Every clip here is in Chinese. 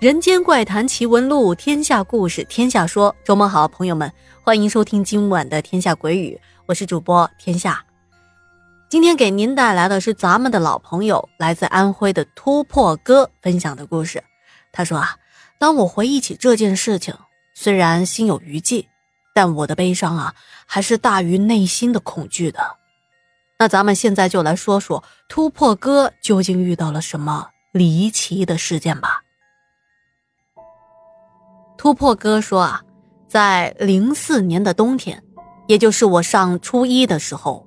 人间怪谈奇闻录，天下故事天下说。周末好，朋友们，欢迎收听今晚的《天下鬼语》，我是主播天下。今天给您带来的是咱们的老朋友，来自安徽的突破哥分享的故事。他说啊，当我回忆起这件事情，虽然心有余悸，但我的悲伤啊，还是大于内心的恐惧的。那咱们现在就来说说突破哥究竟遇到了什么离奇的事件吧。突破哥说啊，在零四年的冬天，也就是我上初一的时候，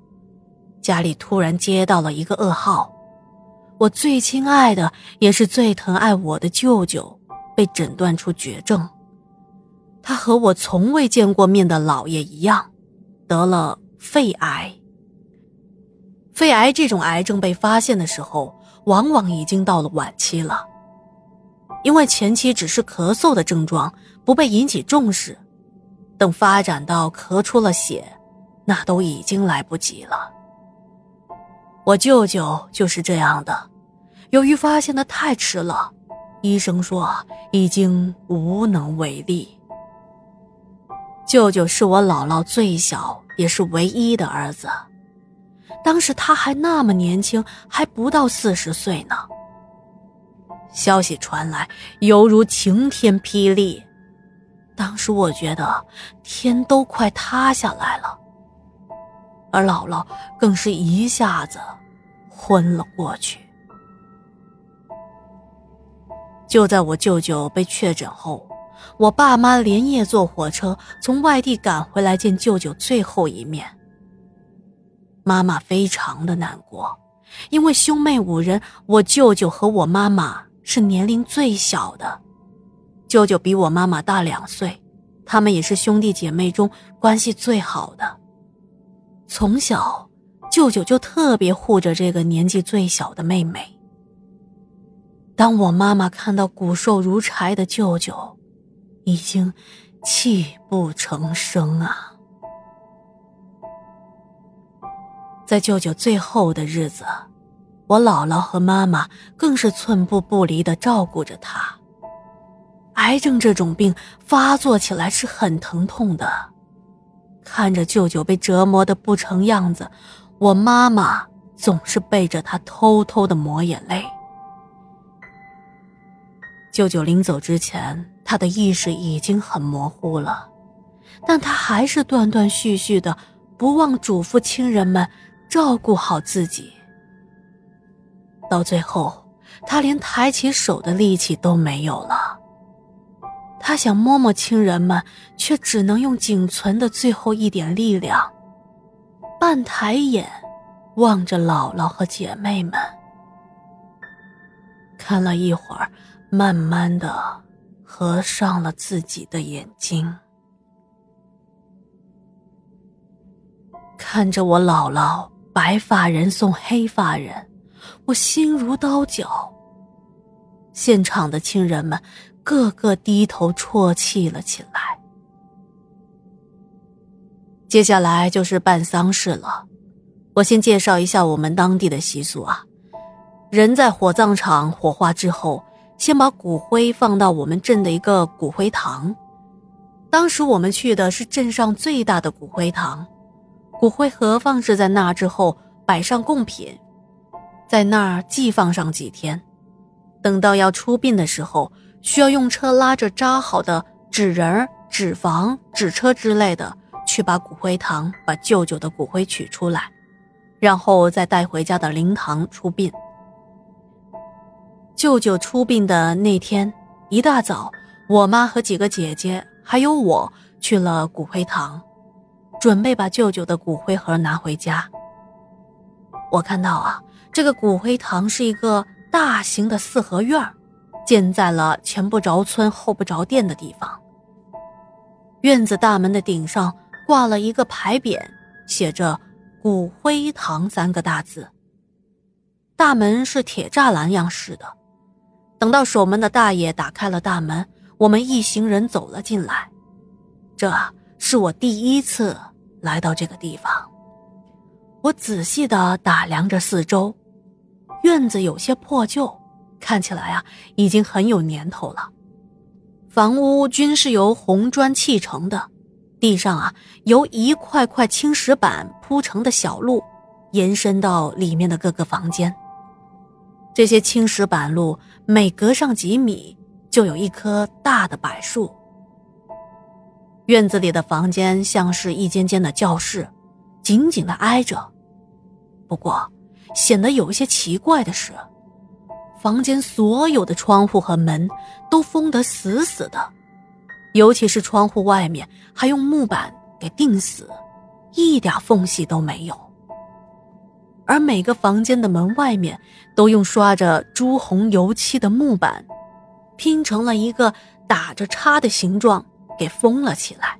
家里突然接到了一个噩耗，我最亲爱的也是最疼爱我的舅舅被诊断出绝症。他和我从未见过面的姥爷一样，得了肺癌。肺癌这种癌症被发现的时候，往往已经到了晚期了。因为前期只是咳嗽的症状，不被引起重视，等发展到咳出了血，那都已经来不及了。我舅舅就是这样的，由于发现的太迟了，医生说已经无能为力。舅舅是我姥姥最小也是唯一的儿子，当时他还那么年轻，还不到四十岁呢。消息传来，犹如晴天霹雳。当时我觉得天都快塌下来了，而姥姥更是一下子昏了过去。就在我舅舅被确诊后，我爸妈连夜坐火车从外地赶回来见舅舅最后一面。妈妈非常的难过，因为兄妹五人，我舅舅和我妈妈。是年龄最小的，舅舅比我妈妈大两岁，他们也是兄弟姐妹中关系最好的。从小，舅舅就特别护着这个年纪最小的妹妹。当我妈妈看到骨瘦如柴的舅舅，已经泣不成声啊！在舅舅最后的日子。我姥姥和妈妈更是寸步不离地照顾着他。癌症这种病发作起来是很疼痛的，看着舅舅被折磨得不成样子，我妈妈总是背着他偷偷地抹眼泪。舅舅临走之前，他的意识已经很模糊了，但他还是断断续续的不忘嘱咐亲人们照顾好自己。到最后，他连抬起手的力气都没有了。他想摸摸亲人们，却只能用仅存的最后一点力量，半抬眼望着姥姥和姐妹们。看了一会儿，慢慢的合上了自己的眼睛，看着我姥姥白发人送黑发人。我心如刀绞。现场的亲人们个个低头啜泣了起来。接下来就是办丧事了。我先介绍一下我们当地的习俗啊。人在火葬场火化之后，先把骨灰放到我们镇的一个骨灰堂。当时我们去的是镇上最大的骨灰堂，骨灰盒放置在那之后，摆上贡品。在那儿寄放上几天，等到要出殡的时候，需要用车拉着扎好的纸人、纸房、纸车之类的，去把骨灰堂把舅舅的骨灰取出来，然后再带回家的灵堂出殡。舅舅出殡的那天一大早，我妈和几个姐姐还有我去了骨灰堂，准备把舅舅的骨灰盒拿回家。我看到啊。这个骨灰堂是一个大型的四合院建在了前不着村后不着店的地方。院子大门的顶上挂了一个牌匾，写着“骨灰堂”三个大字。大门是铁栅栏样式的。等到守门的大爷打开了大门，我们一行人走了进来。这是我第一次来到这个地方。我仔细地打量着四周。院子有些破旧，看起来啊已经很有年头了。房屋均是由红砖砌成的，地上啊由一块块青石板铺成的小路，延伸到里面的各个房间。这些青石板路每隔上几米，就有一棵大的柏树。院子里的房间像是一间间的教室，紧紧的挨着。不过，显得有一些奇怪的是。房间所有的窗户和门都封得死死的，尤其是窗户外面还用木板给钉死，一点缝隙都没有。而每个房间的门外面都用刷着朱红油漆的木板拼成了一个打着叉的形状，给封了起来。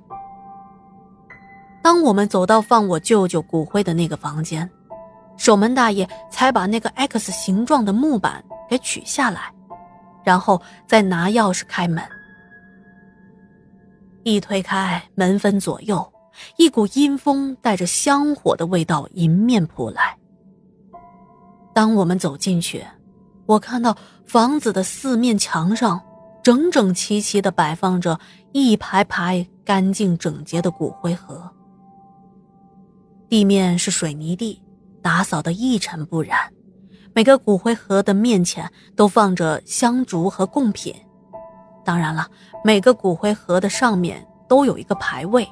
当我们走到放我舅舅骨灰的那个房间，守门大爷才把那个 X 形状的木板。给取下来，然后再拿钥匙开门。一推开门，分左右，一股阴风带着香火的味道迎面扑来。当我们走进去，我看到房子的四面墙上整整齐齐的摆放着一排排干净整洁的骨灰盒，地面是水泥地，打扫的一尘不染。每个骨灰盒的面前都放着香烛和贡品，当然了，每个骨灰盒的上面都有一个牌位，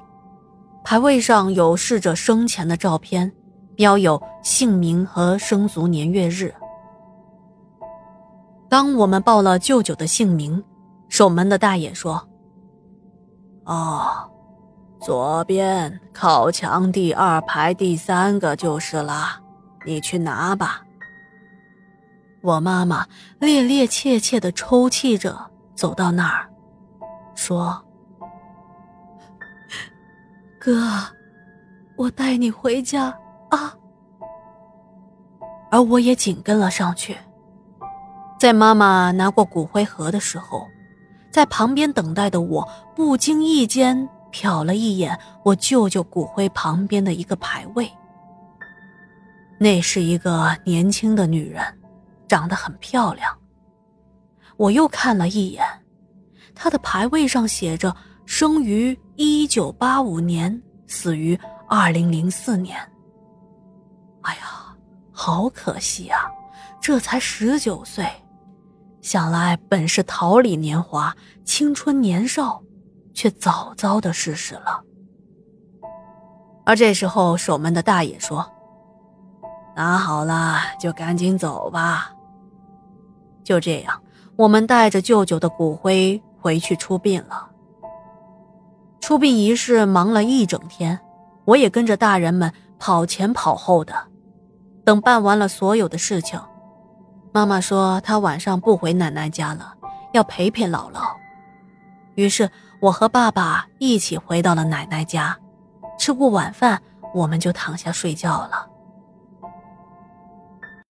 牌位上有逝者生前的照片，标有姓名和生卒年月日。当我们报了舅舅的姓名，守门的大爷说：“哦，左边靠墙第二排第三个就是了，你去拿吧。”我妈妈趔趔趄趄的抽泣着走到那儿，说：“哥，我带你回家啊。”而我也紧跟了上去。在妈妈拿过骨灰盒的时候，在旁边等待的我不经意间瞟了一眼我舅舅骨灰旁边的一个牌位，那是一个年轻的女人。长得很漂亮。我又看了一眼，她的牌位上写着“生于一九八五年，死于二零零四年”。哎呀，好可惜啊！这才十九岁，想来本是桃李年华、青春年少，却早早的逝世了。而这时候，守门的大爷说：“拿好了，就赶紧走吧。”就这样，我们带着舅舅的骨灰回去出殡了。出殡仪式忙了一整天，我也跟着大人们跑前跑后的。等办完了所有的事情，妈妈说她晚上不回奶奶家了，要陪陪姥姥。于是我和爸爸一起回到了奶奶家，吃过晚饭，我们就躺下睡觉了。